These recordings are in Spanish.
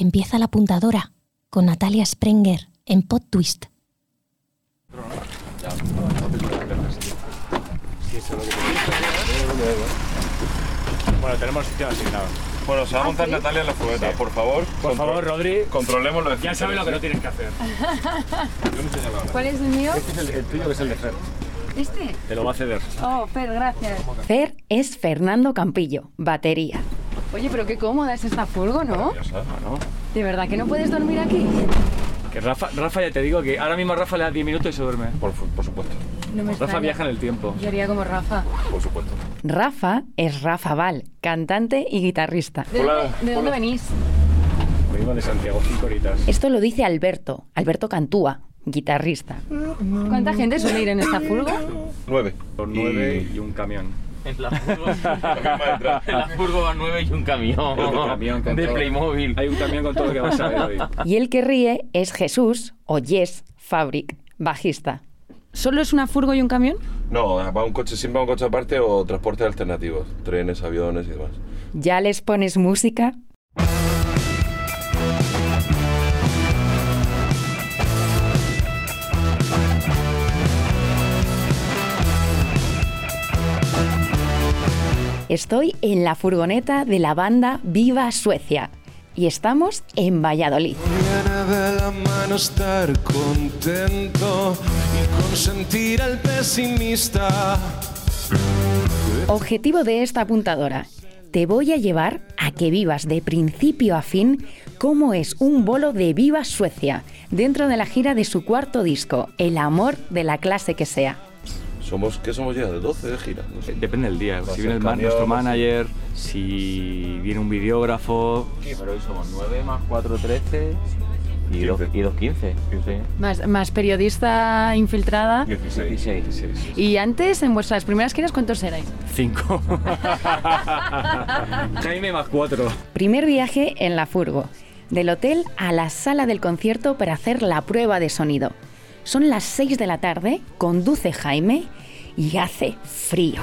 que empieza la apuntadora con Natalia Sprenger en Pod Twist. Bueno, tenemos sitio asignado. Bueno, se va a montar Natalia en la furgoneta, por favor. Por favor, Rodri, Controlemos los ya sabes lo que no tienes que hacer. ¿Cuál es el mío? Este es el, el tuyo, que es el de Fer. ¿Este? Te lo va a ceder. Oh, Fer, gracias. Fer es Fernando Campillo, batería. Oye, pero qué cómoda es esta furgo, ¿no? Ya sabes. ¿no? ¿De verdad que no puedes dormir aquí? Que Rafa, Rafa, ya te digo que ahora mismo Rafa le da 10 minutos y se duerme. Por, por supuesto, No me Rafa extraña. viaja en el tiempo. Yo haría como Rafa. por supuesto. Rafa es Rafa Val, cantante y guitarrista. ¿De, Hola, dónde, de dónde venís? Venimos de Santiago, cinco horitas. Esto lo dice Alberto, Alberto Cantúa, guitarrista. ¿Cuánta gente suele ir en esta furgo? Nueve. Con nueve y un camión. En la furgo, en la furgo van nueve y un camión, Un camión con de todo. Playmobil. Hay un camión con todo lo que vas a ver hoy. Y el que ríe es Jesús, o Yes Fabric, bajista. ¿Solo es una furgo y un camión? No, va un coche, siempre va un coche aparte o transportes alternativos. Trenes, aviones y demás. ¿Ya les pones música? Estoy en la furgoneta de la banda Viva Suecia y estamos en Valladolid. Mañana de la mano estar contento y consentir al pesimista. Objetivo de esta apuntadora. Te voy a llevar a que vivas de principio a fin cómo es un bolo de Viva Suecia dentro de la gira de su cuarto disco, El amor de la clase que sea. Somos, ¿Qué somos ya? ¿De 12 de gira? No sé. Depende del día. Va a Si viene el camión, nuestro manager, si viene un videógrafo. Pero hoy somos nueve más cuatro, trece y dos, Quince. y dos quince. Sí. Más, más periodista infiltrada. 16. Dieciséis. Y antes, en vuestras primeras giras, ¿cuántos erais? Cinco. Jaime más cuatro. Primer viaje en la furgo, del hotel a la sala del concierto para hacer la prueba de sonido. Son las 6 de la tarde, conduce Jaime y hace frío.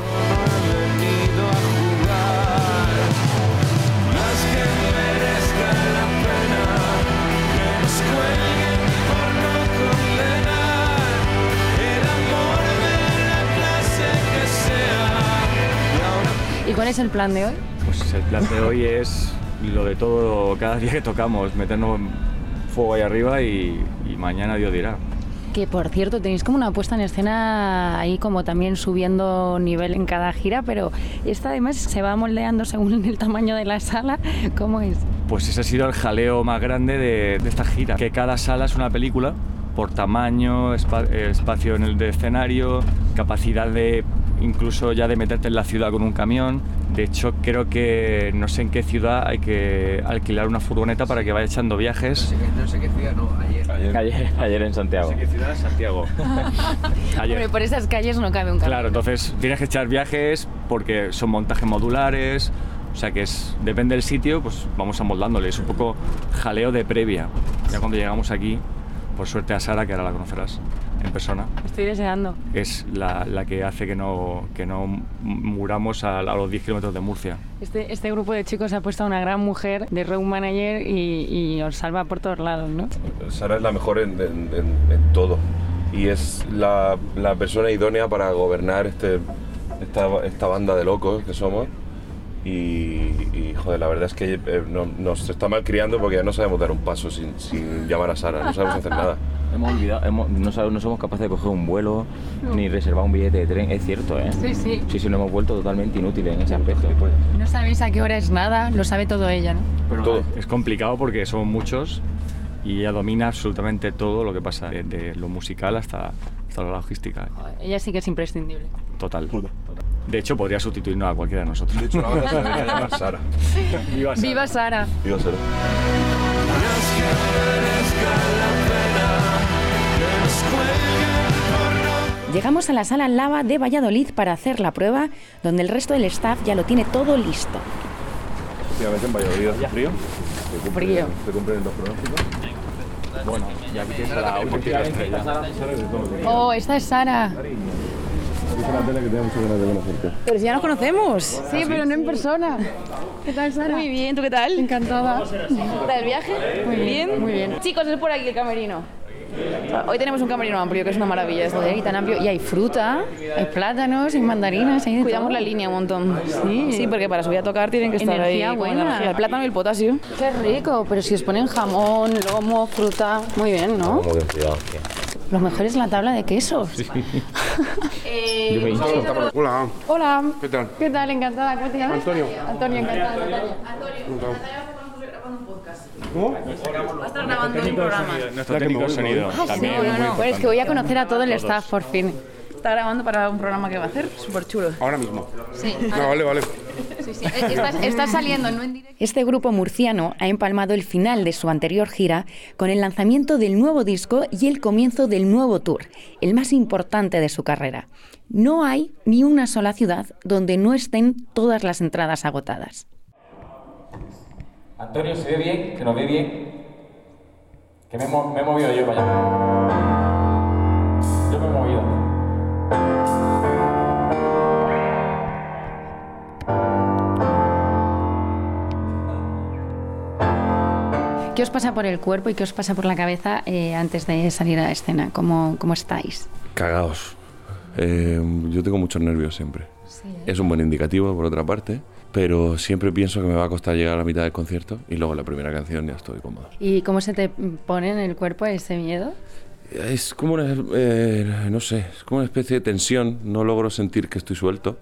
¿Y cuál es el plan de hoy? Pues el plan de hoy es lo de todo, cada día que tocamos, meternos fuego ahí arriba y, y mañana Dios dirá. Que por cierto, tenéis como una puesta en escena ahí como también subiendo nivel en cada gira, pero esta además se va moldeando según el tamaño de la sala. ¿Cómo es? Pues ese ha sido el jaleo más grande de, de esta gira, que cada sala es una película por tamaño, eh, espacio en el de escenario, capacidad de incluso ya de meterte en la ciudad con un camión. De hecho, creo que no sé en qué ciudad hay que alquilar una furgoneta para que vaya echando viajes. No sé qué ciudad, no, ayer. Ayer, ayer en Santiago. ¿Qué ciudad? Santiago. Ayer. Hombre, por esas calles no cabe un camión. Claro, entonces tienes que echar viajes porque son montajes modulares, o sea que es, depende del sitio, pues vamos amoldándole, es un poco jaleo de previa. Ya cuando llegamos aquí, por suerte a Sara, que ahora la conocerás en persona, Estoy deseando. es la, la que hace que no, que no muramos a, a los 10 kilómetros de Murcia. Este, este grupo de chicos ha puesto a una gran mujer de road manager y, y os salva por todos lados, ¿no? Sara es la mejor en, en- en- en todo y es la, la persona idónea para gobernar este, esta, esta banda de locos que somos. Y, y, joder, la verdad es que eh, no- nos está mal criando porque ya no sabemos dar un paso sin, sin llamar a Sara, no sabemos hacer nada. Hemos olvidado, hemos- no, sabemos- no somos capaces de coger un vuelo ni reservar un billete de tren, es cierto, ¿eh? Sí, sí. Sí, sí, nos hemos vuelto totalmente inútiles en ese aspecto. No sabéis a qué hora es nada, lo sabe todo ella, ¿no? Pero Todo. es complicado porque somos muchos y ella domina absolutamente todo lo que pasa, desde lo musical hasta, hasta la logística. Ella sí que es imprescindible. Total. De hecho, podría sustituirnos a cualquiera de nosotros. De hecho, la banda se debería llamar Sara. Viva Sara. ¡Viva Sara! Digo, Sara. Llegamos a la sala Lava de Valladolid para hacer la prueba, donde el resto del staff ya lo tiene todo listo. Últimamente en Valladolid hace frío. ¿Te cumple- Frío. ¿Te cumplen los pronósticos? Bueno, ya que es la última estrella. ¡Oh, esta es Sara! Dice la tele que tengo muchas ganas de conocerte. Pero si ya nos conocemos. Sí, pero no en persona. ¿Qué tal, Sara? Muy bien, ¿tú qué tal? Encantada. ¿Qué tal el viaje? Muy bien. Muy bien. Chicos, es por aquí el camerino. Hoy tenemos un camerino amplio, que es una maravilla. esto. Joder, y tan amplio. Y hay fruta, hay plátanos, hay mandarinas, hay de Cuidamos todo. la línea un montón. Sí. Sí, porque para subir a tocar tienen que estar Energía ahí buena. energía. El plátano y el potasio. Qué rico, pero si os ponen jamón, lomo, fruta, muy bien, ¿no? Como cuidado, tío. Lo mejor es la tabla de quesos. Yo me hincho. Hola. Hola. ¿Qué tal? ¿Qué tal? Encantada. ¿Cómo te llamas? Antonio. Antonio, encantada. Natalia. ¿Cómo? Va a estar grabando un programa. Nuestro técnico de sonido. también No, muy no, no. Pues es que voy a conocer a todo el staff por fin. Está grabando para un programa que va a hacer súper chulo. Ahora mismo. Sí. No, vale, vale. Sí, sí. Estás, estás saliendo, no en directo. Este grupo murciano ha empalmado el final de su anterior gira con el lanzamiento del nuevo disco y el comienzo del nuevo tour, el más importante de su carrera. No hay ni una sola ciudad donde no estén todas las entradas agotadas. Antonio, ¿se ve bien? ¿Que nos ve bien? Que me he movido yo para allá. ¿Qué os pasa por el cuerpo y qué os pasa por la cabeza eh, antes de salir a la escena? ¿Cómo, cómo estáis? Cagaos. Eh, yo tengo muchos nervios siempre. Es un buen indicativo, por otra parte, pero siempre pienso que me va a costar llegar a la mitad del concierto y luego la primera canción ya estoy cómodo. ¿Y cómo se te pone en el cuerpo ese miedo? Es como una, eh, no sé, es como una especie de tensión. No logro sentir que estoy suelto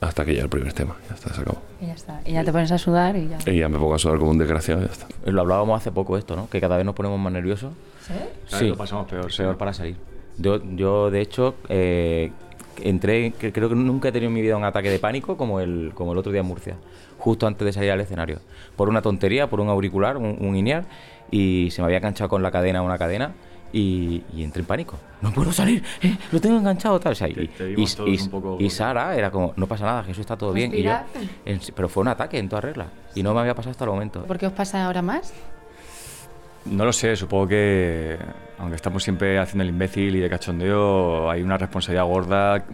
hasta que llega el primer tema. Ya está, se acabó. Y ya está. Y ya te pones a sudar y ya. Y ya me pongo a sudar como un desgraciado y ya está. Lo hablábamos hace poco esto, ¿no? Que cada vez nos ponemos más nerviosos. Cada vez lo pasamos peor, sí. Peor para salir. Yo, yo de hecho, eh, entré, creo que nunca he tenido en mi vida un ataque de pánico como el, como el otro día en Murcia, justo antes de salir al escenario. Por una tontería, por un auricular, un, un INEAR, y se me había enganchado con la cadena una cadena. Y, y entré en pánico. No puedo salir, eh, lo tengo enganchado tal. O sea, y, Te- te y, y- poco- y Sara era como, no pasa nada, Jesús está todo bien. Y yo, en- pero fue un ataque en toda regla. Y no me había pasado hasta el momento. ¿Por qué os pasa ahora más? No lo sé, supongo que aunque estamos siempre haciendo el imbécil y de cachondeo, hay una responsabilidad gorda,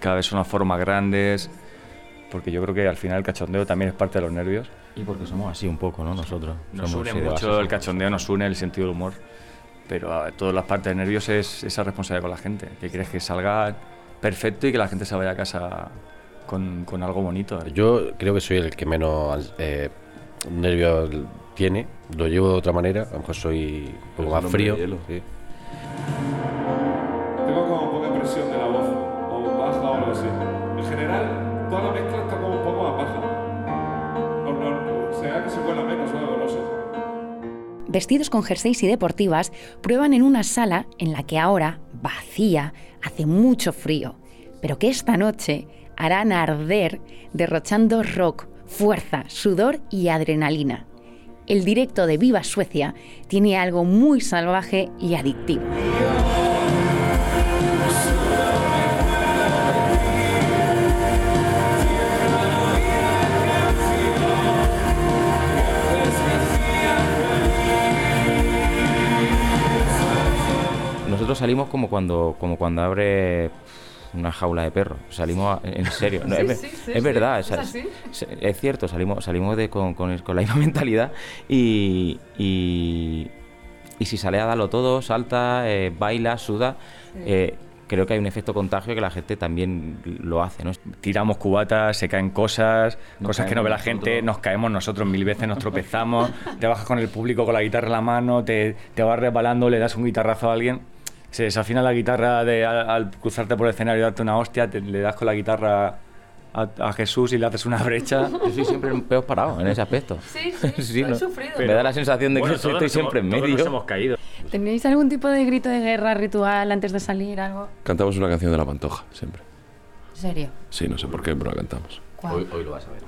cada vez son las formas grandes, porque yo creo que al final el cachondeo también es parte de los nervios. Y porque somos así un poco, ¿no? Nosotros. Nos Somos une mucho el cachondeo, nos une el sentido del humor, pero a todas las partes de nervios es esa responsabilidad con la gente, que quieres que salga perfecto y que la gente se vaya a casa con, con algo bonito. Yo creo que soy el que menos eh, nervios tiene. Lo llevo de otra manera. A lo mejor soy un poco más frío. Vestidos con jerseys y deportivas, prueban en una sala en la que ahora, vacía, hace mucho frío, pero que esta noche harán arder derrochando rock, fuerza, sudor y adrenalina. El directo de Viva Suecia tiene algo muy salvaje y adictivo. Nosotros salimos como cuando, como cuando abre una jaula de perros. Salimos a- en serio. No, es, ve- es verdad, es, es- es cierto, salimos, salimos de, con, con- con la misma mentalidad y, y, y si sale a darlo todo, salta, eh, baila, suda, eh, creo que hay un efecto contagio que la gente también lo hace, ¿no? tiramos cubatas, se caen cosas, Nos cosas que no ve la gente, nos caemos nosotros mil veces, nos tropezamos, te bajas con el público con la guitarra en la mano, te, te vas resbalando, le das un guitarrazo a alguien, se desafina la guitarra de, al, al cruzarte por el escenario y darte una hostia, te- le das con la guitarra a, a Jesús y le haces una brecha. Yo soy siempre un peor parado en ese aspecto. Sí, sí, lo he ¿no? sufrido. Me da la sensación de que Bueno, estoy todos siempre en hemos- todos medio. nos hemos caído. ¿Tenéis algún tipo de grito de guerra ritual antes de salir? ¿Algo? Cantamos una canción de La Pantoja, siempre. ¿En serio? Sí, no sé por qué, pero la cantamos. Hoy, hoy lo vas a ver.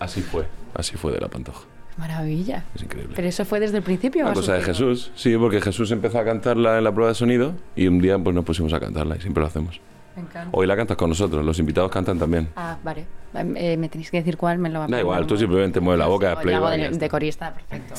Así fue. Así fue de La Pantoja. Maravilla. Es increíble. ¿Pero eso fue desde el principio? Una ha cosa de? Jesús, sí, porque Jesús empezó a cantarla en la prueba de sonido y un día pues nos pusimos a cantarla y siempre lo hacemos. Me encanta. Hoy la cantas con nosotros, los invitados cantan también. Ah, vale. Eh, me tenéis que decir cuál, me lo va a Da igual, tú simplemente mueves la boca, Yo hago de, de corista, perfecto.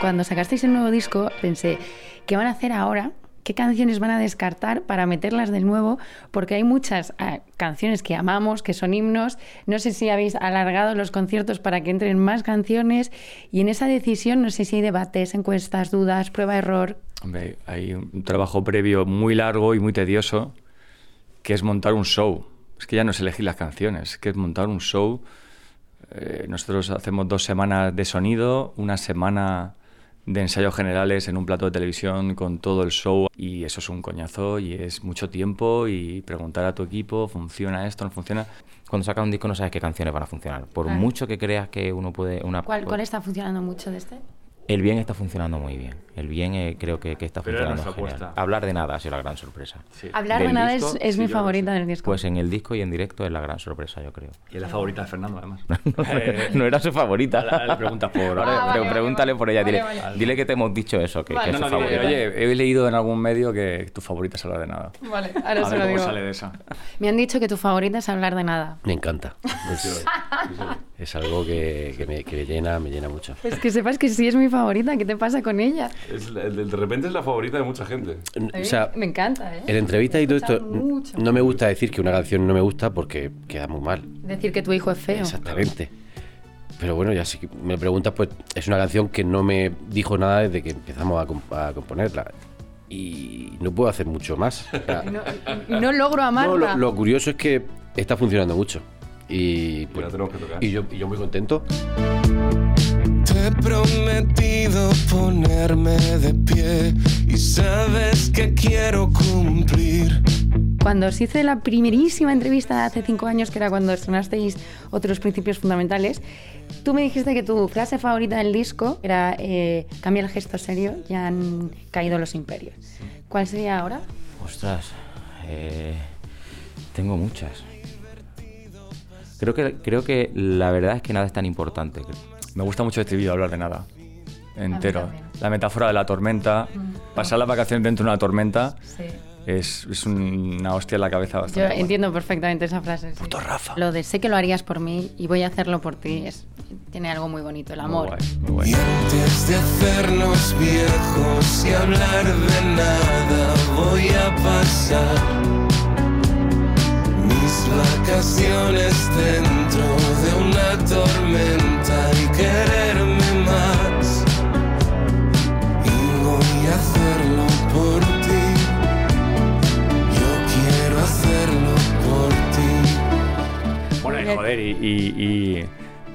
Cuando sacasteis el nuevo disco, pensé, ¿qué van a hacer ahora? ¿Qué canciones van a descartar para meterlas de nuevo? Porque hay muchas ah, canciones que amamos, que son himnos. No sé si habéis alargado los conciertos para que entren más canciones. Y en esa decisión, no sé si hay debates, encuestas, dudas, prueba-error. Hombre, hay un trabajo previo muy largo y muy tedioso, que es montar un show. Es que ya no es elegir las canciones, es que es montar un show. Eh, nosotros hacemos dos semanas de sonido, una semana de ensayos generales en un plato de televisión con todo el show y eso es un coñazo y es mucho tiempo y preguntar a tu equipo, ¿funciona esto? ¿No funciona? Cuando sacas un disco no sabes qué canciones van a funcionar. Por Claro. mucho que creas que uno puede... Una, ¿Cuál, cuál está funcionando mucho de este? El bien está funcionando muy bien. El bien eh, creo que, que está Pero funcionando genial. apuesta. Hablar de nada ha sido la gran sorpresa. Hablar de nada disco, es, es sí, mi favorita del disco. Pues en el disco y en directo es la gran sorpresa, yo creo. Y es la favorita de Fernando, además. no era su favorita. Ahora le preguntas por- Ah, pero vale, pregúntale por ella. Vale, dile, vale. dile que te hemos dicho eso, que, que es No, su no, favorita. oye, he leído en algún medio que tu favorita es hablar de nada. Vale, A ahora se ver lo cómo digo. sale de esa. Me han dicho que tu favorita es hablar de nada. Me encanta. Es, es algo que, que me, que me llena, me llena mucho. Pues que sepas que sí es mi favorita. ¿Qué te pasa con ella? Es la- de repente es la favorita de mucha gente. O sea, me encanta, ¿eh? en entrevistas y todo esto, mucho. no me gusta decir que una canción no me gusta porque queda muy mal. Decir que tu hijo es feo. Exactamente. Pero bueno, ya si me preguntas, pues es una canción que no me dijo nada desde que empezamos a, comp- a componerla. Y no puedo hacer mucho más. O sea, Y no, y no logro amarla. no, lo, lo curioso es que está funcionando mucho. Y, pues, tocar. y yo, y yo muy contento. Te he prometido ponerme de pie y sabes que quiero cumplir. Cuando os hice la primerísima entrevista hace cinco años, que era cuando estrenasteis otros principios fundamentales, tú me dijiste que tu frase favorita del disco era eh, cambia el gesto serio, ya han caído los imperios. ¿Cuál sería ahora? Ostras, eh, tengo muchas. Creo que, creo que la verdad es que nada es tan importante. Me gusta mucho este vídeo hablar de nada. Entero. La metáfora de la tormenta. Pasar las vacaciones dentro de una tormenta Sí. es, es una hostia en la cabeza Yo bastante. buena. entiendo perfectamente esa frase. sí. Lo de sé que lo harías por mí y voy a hacerlo por ti es- tiene algo muy bonito, el Muy amor. guay, muy guay. Y antes de hacernos viejos y hablar de nada, voy a pasar mis vacaciones dentro de una tormenta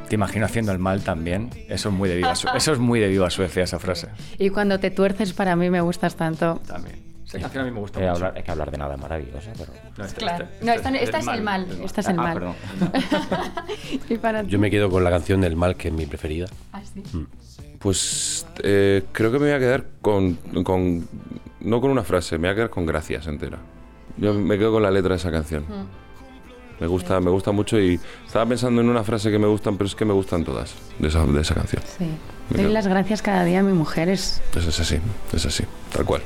te imagino haciendo el mal también. Eso es muy de viva, Su- eso es muy de viva Suecia, esa frase. Y cuando te tuerces para mí me gustas tanto. También. Esa canción a mí me gusta Eh, mucho. hablar, es que hablar de nada es maravilloso, pero... No, este- Claro. este- No, este esta, esta es el mal. Esta es el Ah, mal. perdón. y para ti. Yo me quedo con la canción del mal, que es mi preferida. Ah, sí. Pues eh, creo que me voy a quedar con, con- No con una frase, me voy a quedar con gracias entera. Yo me quedo con la letra de esa canción. Me gusta, me gusta mucho y estaba pensando en una frase que me gustan, pero es que me gustan todas de esa, de esa canción. Sí. Me Doy las gracias cada día a mi mujer. Es, Eso es así, es así, tal cual.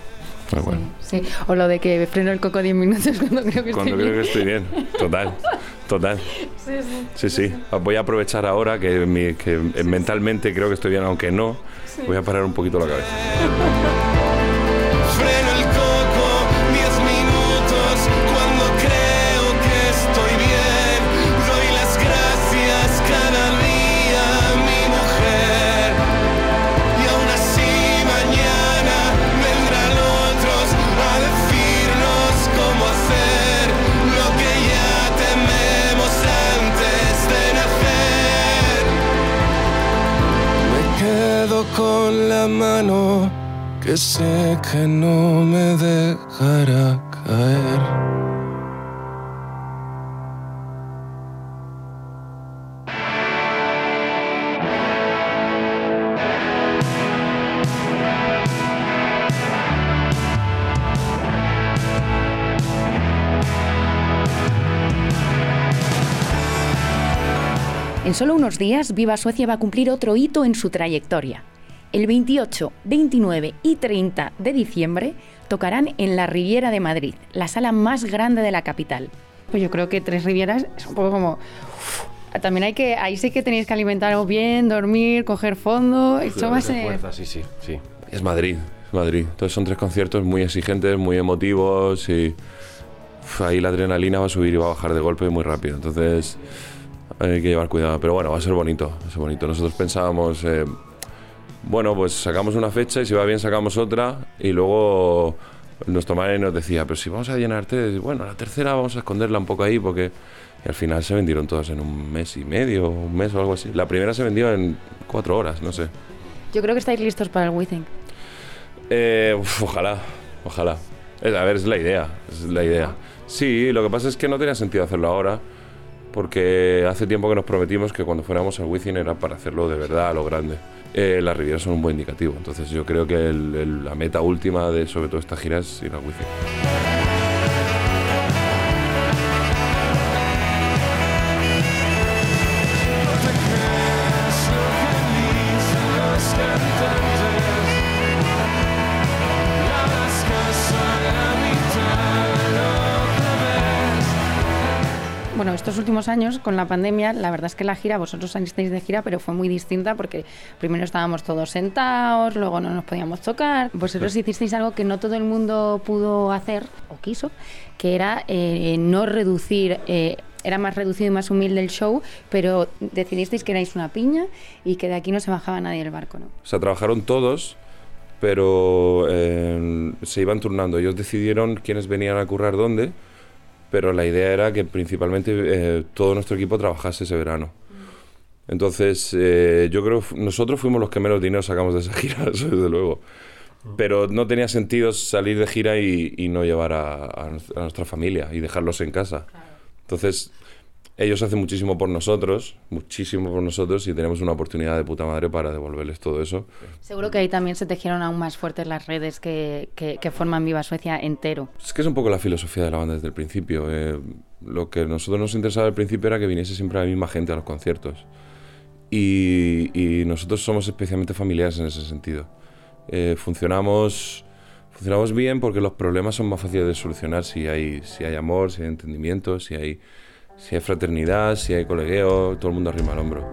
Tal cual. sí. O lo de que freno el coco 10 minutos cuando creo que Cuando estoy creo que bien. estoy bien, total, total. Sí, sí. Sí, sí. Voy a aprovechar ahora que, mi- que mentalmente creo que estoy bien, aunque no. Voy a parar un poquito la cabeza. Que no me dejará caer. En solo unos días, Viva Suecia va a cumplir otro hito en su trayectoria. El 28, 29 y 30 de diciembre tocarán en la Riviera de Madrid, la sala más grande de la capital. Pues yo creo que Tres Rivieras es un poco como uf, También hay que, ahí sí que tenéis que alimentaros bien, dormir, coger fondo. Eso va a ser. Fuerza, sí, sí, sí. Es Madrid, es Madrid. Entonces son tres conciertos muy exigentes, muy emotivos y uf, ahí la adrenalina va a subir y va a bajar de golpe muy rápido. Entonces hay que llevar cuidado. Pero bueno, va a ser bonito, va a ser bonito. Nosotros pensábamos, eh, bueno, pues sacamos una fecha y si va bien sacamos otra y luego nuestro manager nos decía, pero si vamos a llenarte, bueno, la tercera vamos a esconderla un poco ahí porque... Y al final se vendieron todas en un mes y medio, un mes o algo así. La primera se vendió en cuatro horas, no sé. Yo creo que estáis listos para el Withing. Eh, uf, ojalá, ojalá. Es- a ver, es la idea, es la idea. Sí, lo que pasa es que no tenía sentido hacerlo ahora, porque hace tiempo que nos prometimos que cuando fuéramos al Wizzing era para hacerlo de verdad a lo grande. Eh, las Rivieras son un buen indicativo, entonces yo creo que el- la meta última de sobre todo esta gira es ir al Wizzing. Estos últimos años con la pandemia, la verdad es que la gira, vosotros salisteis de gira, pero fue muy distinta porque primero estábamos todos sentados, luego no nos podíamos tocar. Vosotros hicisteis algo que no todo el mundo pudo hacer o quiso, que era eh, no reducir. eh, era más reducido y más humilde el show, pero decidisteis que erais una piña y que de aquí no se bajaba nadie del barco, ¿no? O sea, trabajaron todos, pero eh, se iban turnando. Ellos decidieron quiénes venían a currar dónde, pero la idea era que principalmente eh, todo nuestro equipo trabajase ese verano. Entonces, eh, yo creo nosotros fuimos los que menos dinero sacamos de esa gira, eso desde luego. Pero no tenía sentido salir de gira y, y no llevar a, a nuestra familia y dejarlos en casa. Entonces, ellos hacen muchísimo por nosotros, muchísimo por nosotros y tenemos una oportunidad de puta madre para devolverles todo eso. Seguro que ahí también se tejieron aún más fuertes las redes que, que- que forman Viva Suecia entero. Es que es un poco la filosofía de la banda desde el principio. eh, lo que a nosotros nos interesaba al principio era que viniese siempre la misma gente a los conciertos. Y, y nosotros somos especialmente familiares en ese sentido. Eh, funcionamos, funcionamos bien porque los problemas son más fáciles de solucionar si hay, si hay amor, si hay entendimiento, si hay, si hay fraternidad, si hay colegueo, todo el mundo arrima el hombro.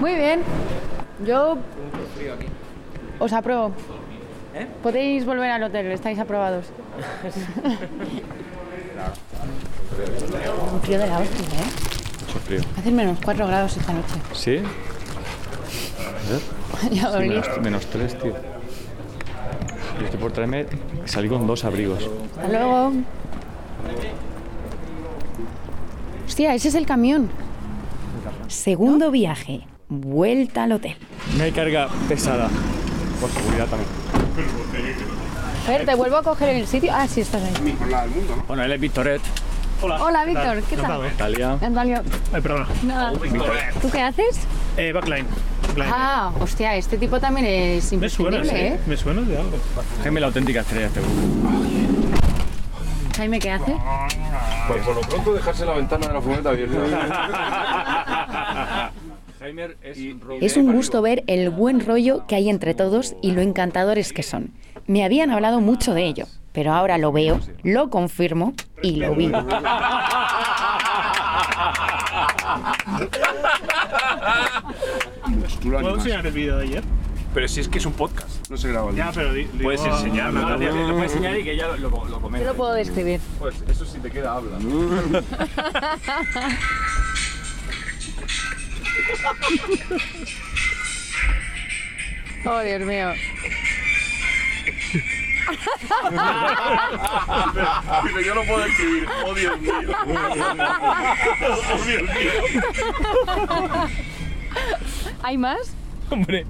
Muy bien. Yo os apruebo. Podéis volver al hotel, estáis aprobados. Un frío de la hostia, ¿eh? Mucho frío. Hace menos 4 grados esta noche. ¿Sí? Ya Sí, olí. menos, menos tres, tío. Yo estoy por traerme. Salí con dos abrigos. Hasta luego. Hostia, ese es el camión. Segundo viaje, vuelta al hotel. No hay carga pesada. Por seguridad también. Fer, te vuelvo a coger el sitio. Ah, sí, estás ahí. Bueno, él es Victoret. Hola, Víctor, ¿qué tal? Italia. Natalia. Ay, perdona. Nada. ¿Tú qué haces? Eh, backline. backline. Ah, hostia, este tipo también es me suena, imprescindible, sí. ¿eh? Me suena de algo. Jaime, la auténtica estrella este grupo. Jaime, ¿qué hace? Pues por lo pronto dejarse la ventana de la furgoneta abierta. Jaime es Es un gusto ver el buen rollo que hay entre todos y lo encantadores que son. Me habían hablado mucho de ello, pero ahora lo veo, lo confirmo y lo vivo. ¿Puedo enseñar el vídeo de ayer? Pero si es que es un podcast, no se graba el Ya, pero di- Puedes a- enseñar, a Natalia. Natalia. Lo puedes enseñar y que ella lo, lo, lo Yo comente. lo puedo describir. Pues eso si te queda, habla. Oh, Dios mío. Yo no puedo escribir. Oh, Dios mío. Oh, Dios mío. ¿Hay más? Hombre.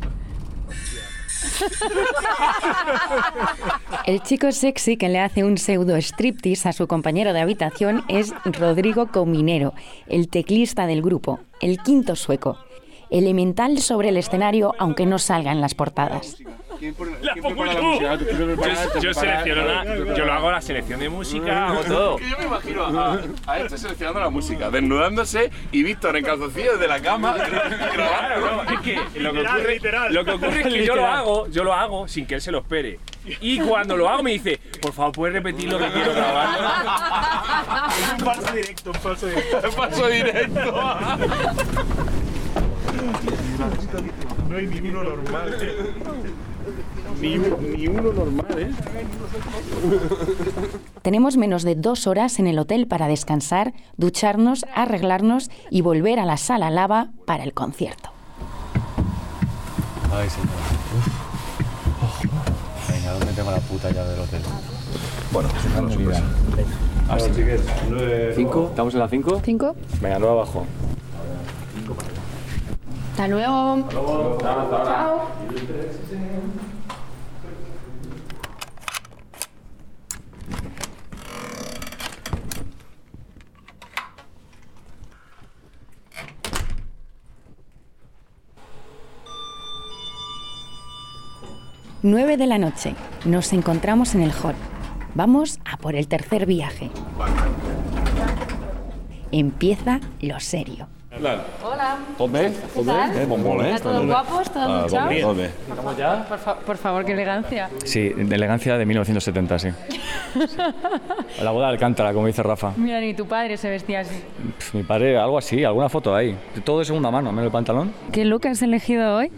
El chico sexy que le hace un pseudo striptease a su compañero de habitación es Rodrigo Cominero, el teclista del grupo, el quinto sueco. Elemental sobre el escenario, aunque no salga en las portadas. La pongo yo. Yo, yo selecciono la, yo lo hago la selección de música, hago todo. Que yo me imagino a, a este seleccionando la música, desnudándose y Víctor en calzoncillos de la cama Claro, no, es que lo que ocurre, literal. lo que ocurre es que yo lo hago, yo lo hago sin que él se lo espere. Y cuando lo hago me dice, por favor, ¿puedes repetir lo que quiero grabar? un falso directo, un falso directo. falso directo. No hay ni uno normal. Ni, ni uno normal, ¿eh? Tenemos menos de dos horas en el hotel para descansar, ducharnos, arreglarnos y volver a la sala lava para el concierto. Ay, señor. Venga, ¿dónde tengo la puta llave del hotel? Bueno, no me olvidan. Así que, ¿Cinco? ¿Estamos en la 5? ¿Cinco? Venga, no abajo. Hasta luego. Chao. Nueve de la noche. Nos encontramos en el hall. Vamos a por el tercer viaje. Empieza lo serio. Hola. Tot bé? ¿Qué tal? Eh, bon eh? ¿Están todos guapos? ¿Todos Ah, bé. ¿Estamos ya? Por, fa- por favor, qué elegancia. Sí, de elegancia de 1970, sí. La boda de Alcántara, como dice Rafa. Mira, ni tu padre se vestía así. Pf, mi padre, algo así, alguna foto ahí. Todo de segunda mano, menos el pantalón. ¿Qué look has elegido hoy?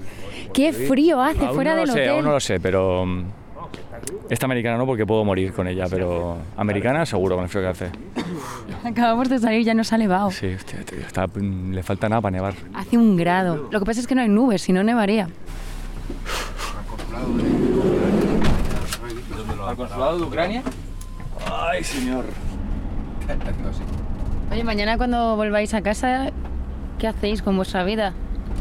Qué frío hace Aún fuera no del lo sé, hotel. aún no lo sé, pero... mm, Esta americana no porque puedo morir con ella, pero americana seguro con el frío que hace. Acabamos de salir, ya nos ha nevado. Sí, hostia, tío, está- mm, le falta nada para nevar. Hace un grado. Lo que pasa es que no hay nubes, si no nevaría. ¿Al consulado de Ucrania? Ay, señor. Oye, mañana cuando volváis a casa, ¿qué hacéis con vuestra vida?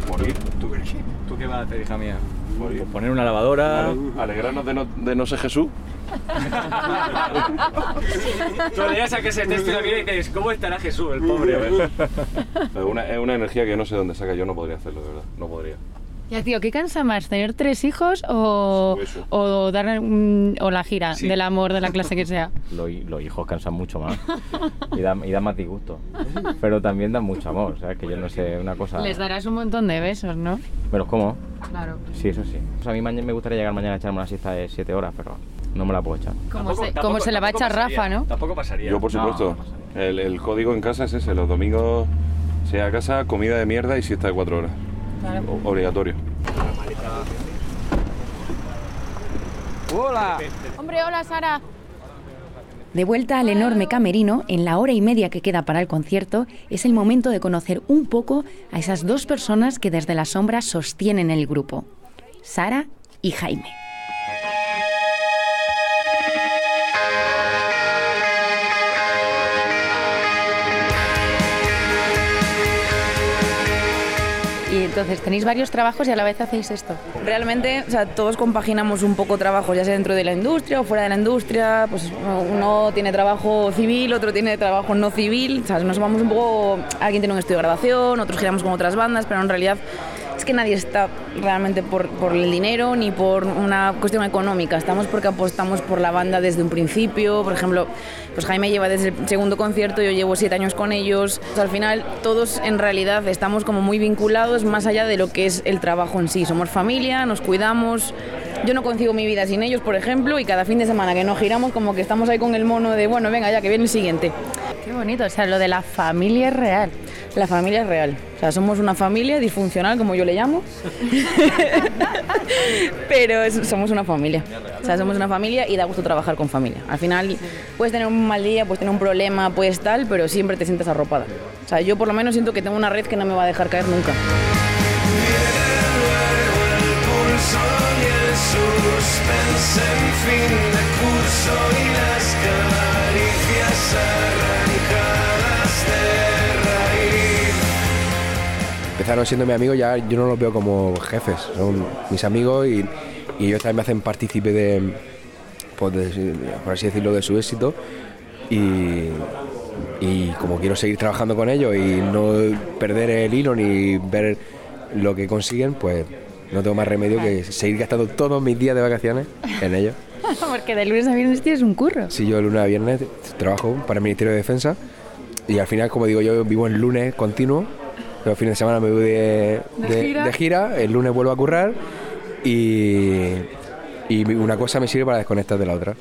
Morir. ¿Tú qué, ¿Tú qué vas a hacer, hija mía? Pues poner una lavadora. Alegrarnos de no, de no ser Jesús. Tú leías a que se te la vida y dices, ¿cómo estará Jesús, el pobre? Es una, es una energía que no sé dónde saca. Yo no podría hacerlo, de verdad. No podría. Ya, tío, ¿qué cansa más? ¿Tener tres hijos o, o, dar, o la gira Sí. del amor de la clase que sea? Los, hi- los hijos cansan mucho más y dan y da más disgusto. Pero también dan mucho amor, ¿sabes? Que yo no sé, una cosa... Les darás un montón de besos, ¿no? Pero ¿cómo? Claro. Sí, eso sí. O sea, a mí mañana me gustaría llegar mañana a echarme una siesta de 7 horas, pero no me la puedo echar. Como, se, como se la va a echar Rafa, ¿no? Tampoco pasaría. Yo, por No, supuesto. el, el código en casa es ese. Los domingos, sea a casa, comida de mierda y siesta de cuatro horas. Obligatorio. ¡Hola! Hombre, hola, Sara. De vuelta al enorme camerino, en la hora y media que queda para el concierto, es el momento de conocer un poco a esas dos personas que desde la sombra sostienen el grupo, Sara y Jaime. Y entonces tenéis varios trabajos y a la vez hacéis esto. Realmente, o sea, todos compaginamos un poco trabajos, ya sea dentro de la industria o fuera de la industria. Pues uno tiene trabajo civil, otro tiene trabajo no civil. O sea, nos vamos un poco. Alguien tiene un estudio de grabación, otros giramos con otras bandas, pero en realidad es que nadie está realmente por, por el dinero ni por una cuestión económica. Estamos porque apostamos por la banda desde un principio. Por ejemplo, pues Jaime lleva desde el segundo concierto, yo llevo siete años con ellos. Sea, al final, todos en realidad estamos como muy vinculados más allá de lo que es el trabajo en sí. Somos familia, nos cuidamos. Yo no concibo mi vida sin ellos, por ejemplo, y cada fin de semana que nos giramos, como que estamos ahí con el mono de, bueno, venga, ya que viene el siguiente. Qué bonito, o sea, lo de la familia es real. La familia es real. O sea, somos una familia disfuncional, como yo le llamo. Pero somos una familia. O sea, somos una familia y da gusto trabajar con familia. Al final, puedes tener un mal día, puedes tener un problema, puedes tal, pero siempre te sientes arropada. O sea, yo por lo menos siento que tengo una red que no me va a dejar caer nunca. Empezaron siendo mi amigos, ya yo no los veo como jefes, son mis amigos y, y ellos también me hacen partícipe de, pues, de- por así decirlo, de su éxito. Y, y como quiero seguir trabajando con ellos y no perder el hilo ni ver lo que consiguen, pues no tengo más remedio que seguir gastando todos mis días de vacaciones en ellos. Porque de lunes a viernes tienes un curro. Si yo el lunes a viernes trabajo para el Ministerio de Defensa y al final, como digo, yo vivo en lunes continuo, los fines de semana me voy de, ¿De gira? de gira, el lunes vuelvo a currar y, Y una cosa me sirve para desconectar de la otra.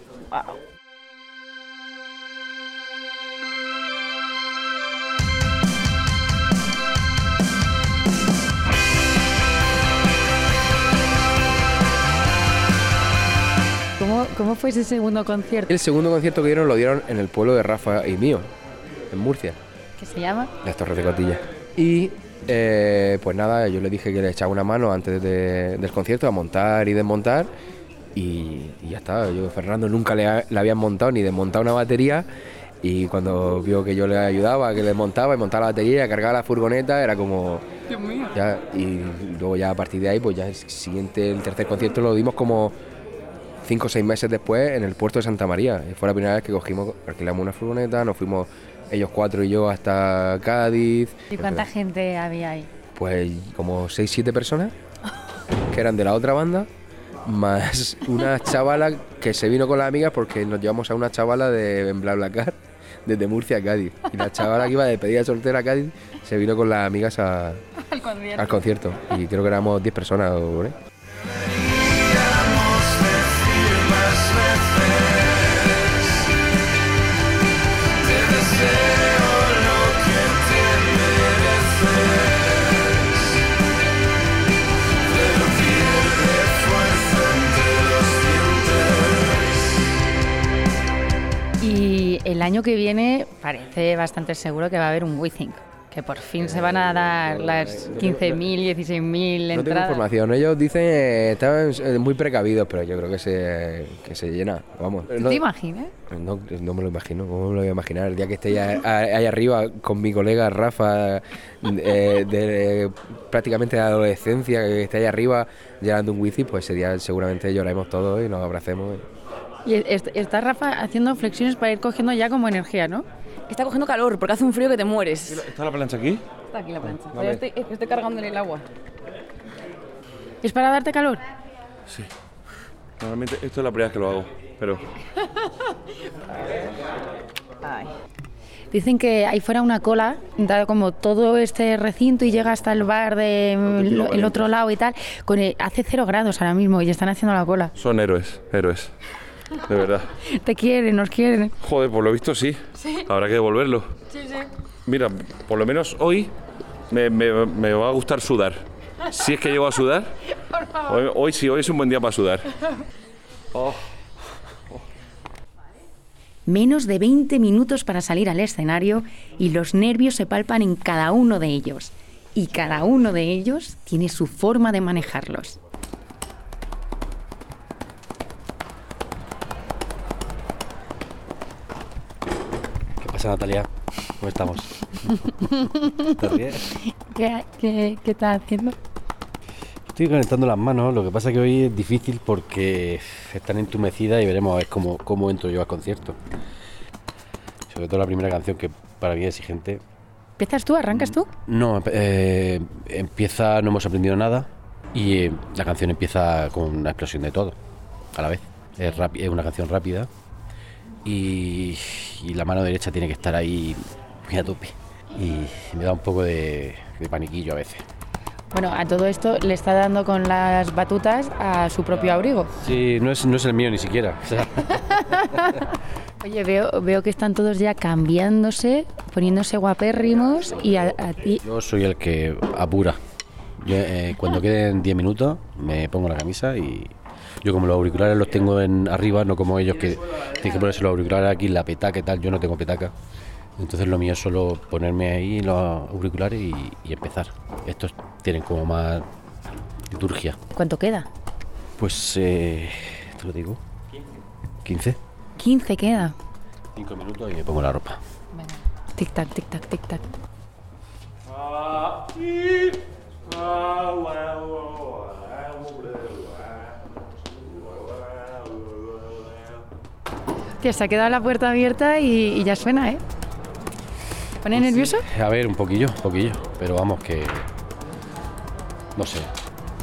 ¿Cómo, ¿Cómo fue ese segundo concierto? El segundo concierto que dieron lo dieron en el pueblo de Rafa y mío, en Murcia, ¿Qué se llama? las Torres de Cotilla. Y eh, pues nada, yo le dije que le echaba una mano antes de- del concierto a montar y desmontar. Y, y ya está, yo Fernando nunca le, ha- le habían montado ni desmontado una batería. Y cuando vio que yo le ayudaba, que le montaba y montaba la batería, cargaba la furgoneta, era como. Dios mío. Ya, y luego ya a partir de ahí, pues ya el siguiente, el tercer concierto lo dimos como cinco o seis meses después en el puerto de Santa María. Y fue la primera vez que cogimos, alquilamos una furgoneta, nos fuimos ellos cuatro y yo hasta Cádiz. ¿Y cuánta gente había ahí? Pues como seis, siete personas que eran de la otra banda, más una chavala que se vino con las amigas porque nos llevamos a una chavala de BlaBlaCar desde Murcia a Cádiz. Y la chavala que iba de despedida soltera a Cádiz se vino con las amigas a- Al concierto. al concierto. Y creo que éramos 10 personas o el año que viene parece bastante seguro que va a haber un WeThink, que por fin se van a dar las 15.000, 16.000 No tengo entradas. información. Ellos dicen eh, están eh, muy precavidos, pero yo creo que se, que se llena. Vamos. ¿Tú No, te imaginas? no, no me lo imagino. ¿Cómo me lo voy a imaginar? El día que esté ahí arriba con mi colega Rafa, eh, de, prácticamente de adolescencia, que esté ahí arriba llenando un wifi, pues ese día seguramente lloraremos todos y nos abracemos. Y est- está Rafa haciendo flexiones para ir cogiendo ya como energía, ¿no? Está cogiendo calor porque hace un frío que te mueres. ¿Está la plancha aquí? Está aquí la plancha. Yo estoy, estoy cargando en el agua. ¿Es para darte calor? Sí. Normalmente esto es la primera vez que lo hago, pero Dicen que ahí fuera una cola, da como todo este recinto y llega hasta el bar del el otro lado y tal. Con el- hace cero grados ahora mismo y están haciendo la cola. son héroes, héroes. De verdad. Te quieren, nos quieren. Joder, por lo visto sí. Sí. Habrá que devolverlo. Sí, sí. Mira, por lo menos hoy me, me- me va a gustar sudar. Si es que llego a sudar, hoy, hoy sí, hoy es un buen día para sudar. Oh. Menos de 20 minutos para salir al escenario y los nervios se palpan en cada uno de ellos. Y cada uno de ellos tiene su forma de manejarlos. Pasa, Natalia? ¿Cómo estamos? ¿Te ríes? ¿Qué, qué, qué estás haciendo? Estoy calentando las manos, lo que pasa que hoy es difícil porque están entumecidas y veremos a ver cómo, cómo entro yo al concierto. Sobre todo la primera canción que para mí es exigente. ¿Empiezas tú? ¿Arrancas tú? No, eh, empieza, no hemos aprendido nada y eh, la canción empieza con una explosión de todo a la vez. Es, es una canción rápida y, y la mano derecha tiene que estar ahí muy a tope. Y me da un poco de, de paniquillo a veces. Bueno, a todo esto le está dando con las batutas a su propio abrigo. Sí, no es, no es el mío ni siquiera. o sea, Oye, veo, veo que están todos ya cambiándose, poniéndose guapérrimos y a, a ti... yo soy el que apura. Yo, eh, cuando queden 10 minutos me pongo la camisa y yo como los auriculares los tengo en arriba, no como ellos que tienen que ponerse los auriculares aquí, la petaca y tal, yo no tengo petaca. Entonces lo mío es solo ponerme ahí los auriculares y, y empezar. Estos tienen como más liturgia. ¿Cuánto queda? Pues, eh, te lo digo, 15. 15 queda. 5 minutos y me pongo la ropa. Tic-tac, tic-tac, tic-tac. Se ha quedado la puerta abierta y, y ya suena, ¿eh? ¿Pone nervioso? A ver, un poquillo, un poquillo. Pero vamos que... No sé.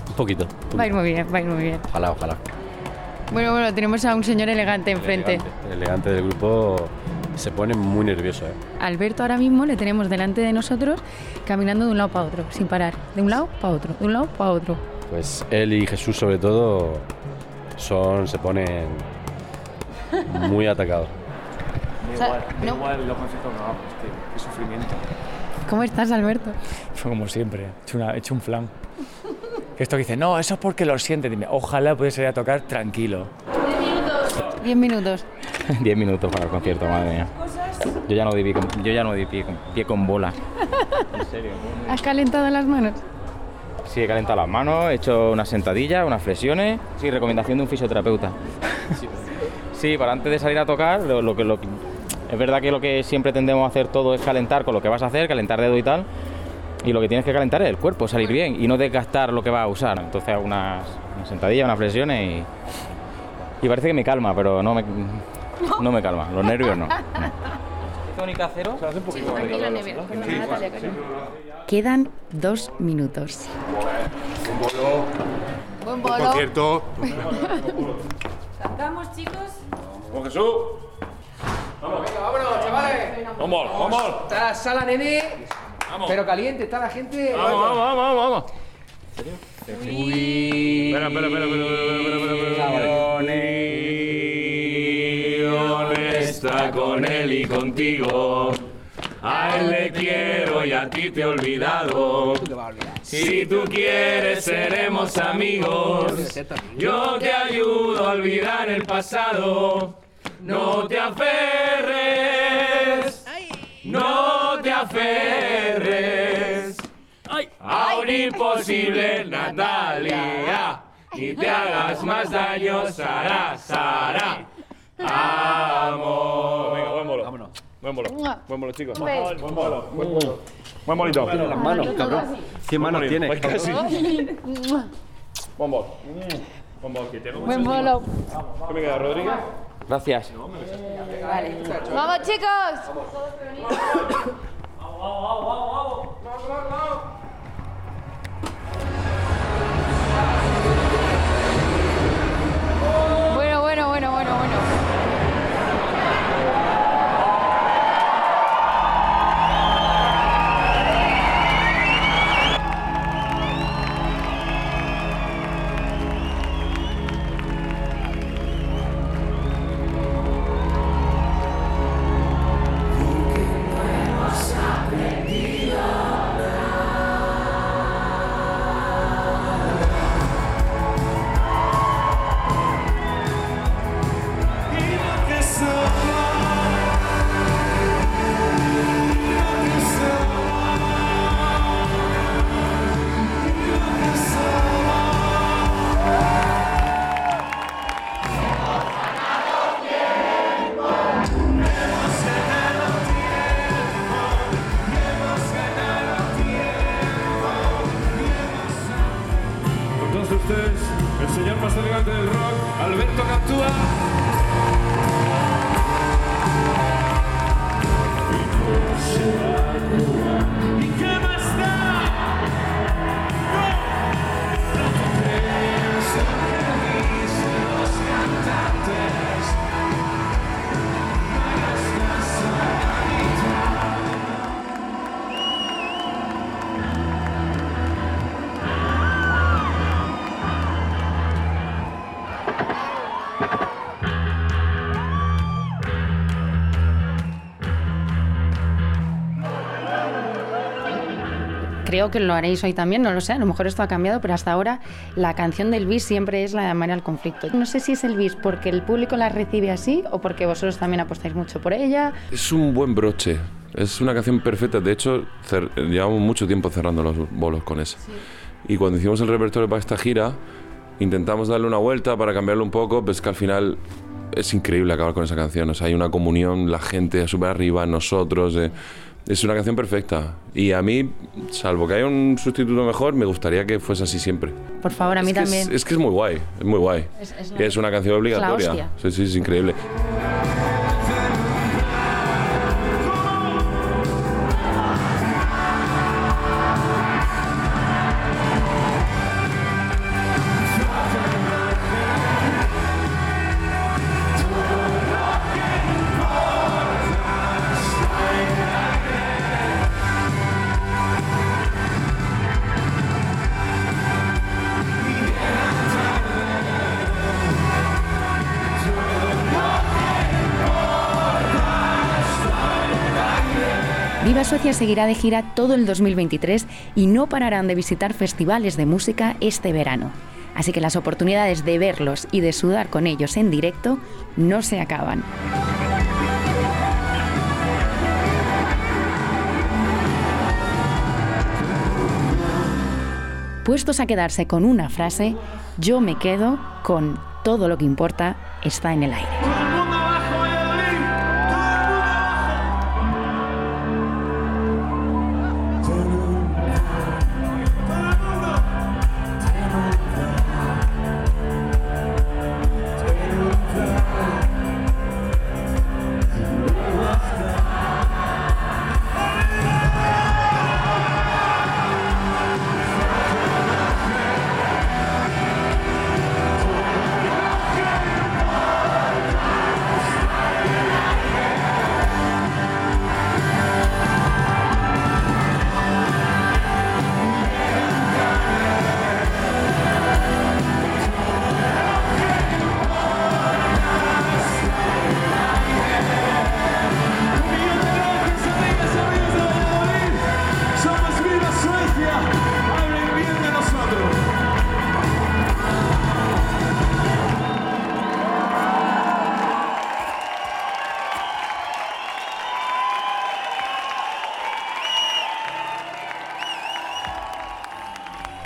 Un poquito. Va a ir muy bien, va a ir muy bien. Ojalá, ojalá. Bueno, bueno, tenemos a un señor elegante enfrente. El elegante del grupo se pone muy nervioso, ¿eh? Alberto ahora mismo le tenemos delante de nosotros caminando de un lado para otro, sin parar. De un lado para otro, de un lado para otro. Pues él y Jesús sobre todo son se ponen muy atacados. Da O sea, igual, da no- igual los conciertos que hagamos, tío. Qué sufrimiento. ¿Cómo estás, Alberto? Como siempre, he hecho, una- he hecho un flan. Esto que dice, no, eso es porque lo siente. Dime, ojalá pudiese ir a tocar tranquilo. Diez minutos. 10 minutos para el concierto, madre mía. Yo ya no di pie con, yo ya no di pie con, pie con bola. En serio. ¿Has calentado las manos? Sí, he calentado las manos, he hecho unas sentadillas, unas flexiones. Sí, recomendación de un fisioterapeuta. Sí, para antes de salir a tocar, lo, lo que, lo es verdad que lo que siempre tendemos a hacer todo es calentar con lo que vas a hacer, calentar dedo y tal. Y lo que tienes que calentar es el cuerpo, salir bien y no desgastar lo que vas a usar. Entonces hago unas, unas sentadillas, unas flexiones y, y parece que me calma, pero no me, no me calma. Los nervios no. ¿Tónica cero? Se hace un poquito Quedan dos minutos. Buen Por concierto. ¿Cantamos, chicos? Con Jesús. Venga, vámonos, chavales. Vamos, vamos. Está la sala, nene. Pero caliente, está la gente. Vamos, vamos, vamos, vamos. Espera, espera, espera, espera, espera, espera, espera, está con él y contigo. A él le quiero y a ti te he olvidado. Si tú quieres seremos amigos. Yo te ayudo a olvidar el pasado. No te aferres. No te aferres. A un imposible Natalia. Ni te hagas más daño, Sara, Sara. Amor. Venga, buen bolo. Vámonos. Buen bolo. Buen bolo, chicos. Buen bolo. Buen bolo. Buen bolito. Las manos, cabrón. ¿Qué manos tiene? Pues casi. Buen bolo. Buen bolo. que tengo Buen bolo. ¿Qué me queda, Rodríguez? Gracias. ¡Vamos, chicos! Bueno, Creo que lo haréis hoy también, no lo sé, a lo mejor esto ha cambiado, pero hasta ahora la canción del bis siempre es la de llamar al conflicto. No sé si es el bis porque el público la recibe así o porque vosotros también apostáis mucho por ella. Es un buen broche. Es una canción perfecta. De hecho, llevamos mucho tiempo cerrando los bolos con esa. Y cuando hicimos el repertorio para esta gira, intentamos darle una vuelta para cambiarlo un poco, pues que al final es increíble acabar con esa canción. O sea, hay una comunión, la gente súper arriba, nosotros. eh, es una canción perfecta. Y a mí, salvo que haya un sustituto mejor, me gustaría que fuese así siempre. Por favor, a mí es que también. Es, es que es muy guay, es muy guay. Es- es es una canción obligatoria. sí, sí, es increíble. Seguirá de gira todo el 2023 y no pararán de visitar festivales de música este verano. Así que las oportunidades de verlos y de sudar con ellos en directo no se acaban. Puestos a quedarse con una frase, yo me quedo con todo lo que importa está en el aire.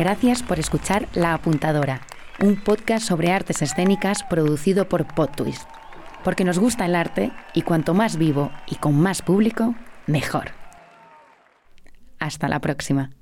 Gracias por escuchar La Apuntadora, un podcast sobre artes escénicas producido por PodTwist. Porque nos gusta el arte y cuanto más vivo y con más público, mejor. Hasta la próxima.